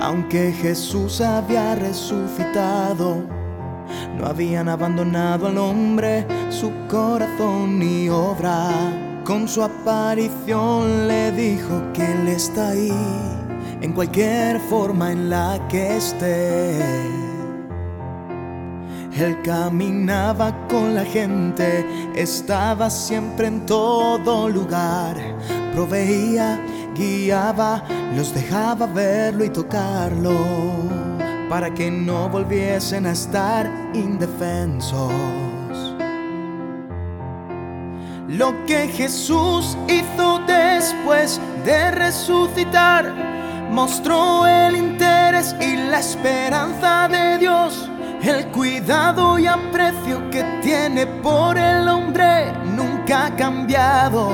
Aunque Jesús había resucitado, no habían abandonado al hombre su corazón ni obra. Con su aparición le dijo que Él está ahí, en cualquier forma en la que esté. Él caminaba con la gente, estaba siempre en todo lugar, proveía, guiaba, los dejaba verlo y tocarlo, para que no volviesen a estar indefensos. Lo que Jesús hizo después de resucitar, mostró el interés y la esperanza de Dios el cuidado y aprecio que tiene por el hombre nunca ha cambiado,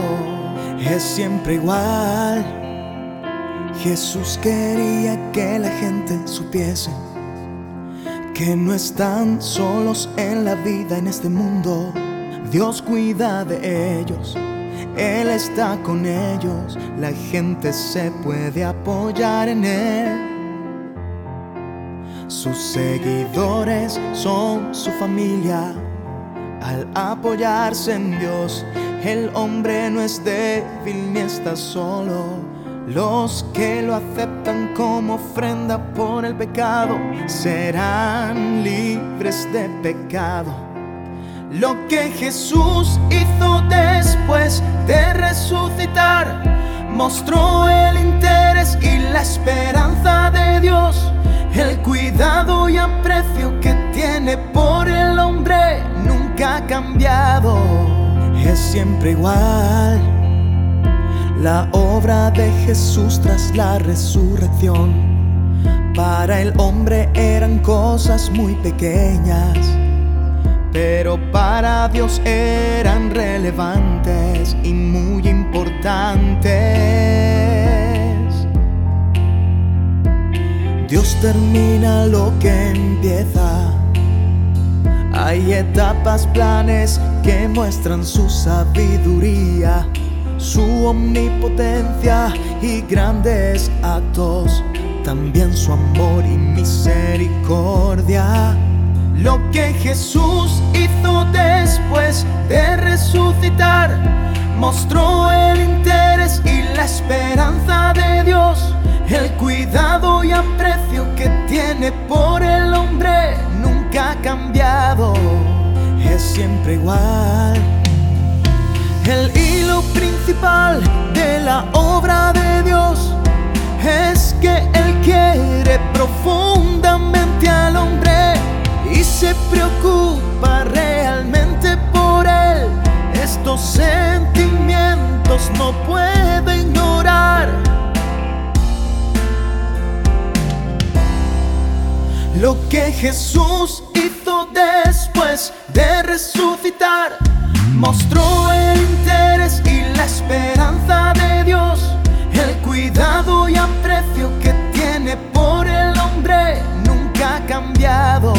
es siempre igual. Jesús quería que la gente supiese que no están solos en la vida en este mundo. Dios cuida de ellos, Él está con ellos, la gente se puede apoyar en Él. Sus seguidores son su familia. Al apoyarse en Dios, el hombre no es débil ni está solo. Los que lo aceptan como ofrenda por el pecado serán libres de pecado. Lo que Jesús hizo después de resucitar mostró el interés y la esperanza de Dios el cuidado y aprecio que tiene por el hombre nunca ha cambiado, siempre igual. La obra de Jesús tras la resurrección, para el hombre eran cosas muy pequeñas, pero para Dios eran relevantes y muy importantes. Dios termina lo que empieza. Hay etapas, planes que muestran su sabiduría, su omnipotencia y grandes actos, también su amor y misericordia. Lo que Jesús hizo después de resucitar mostró el interés y la esperanza de Dios el cuidado y aprecio que tiene por el hombre ha cambiado, es siempre igual. El hilo principal de la obra de Dios es que Él quiere profundamente al hombre y se preocupa realmente por Él. Estos sentimientos no puede ignorar. Lo que Jesús hizo después de resucitar mostró el interés y la esperanza de Dios, el cuidado y aprecio que tiene por el hombre nunca ha cambiado,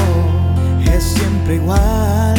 es siempre igual.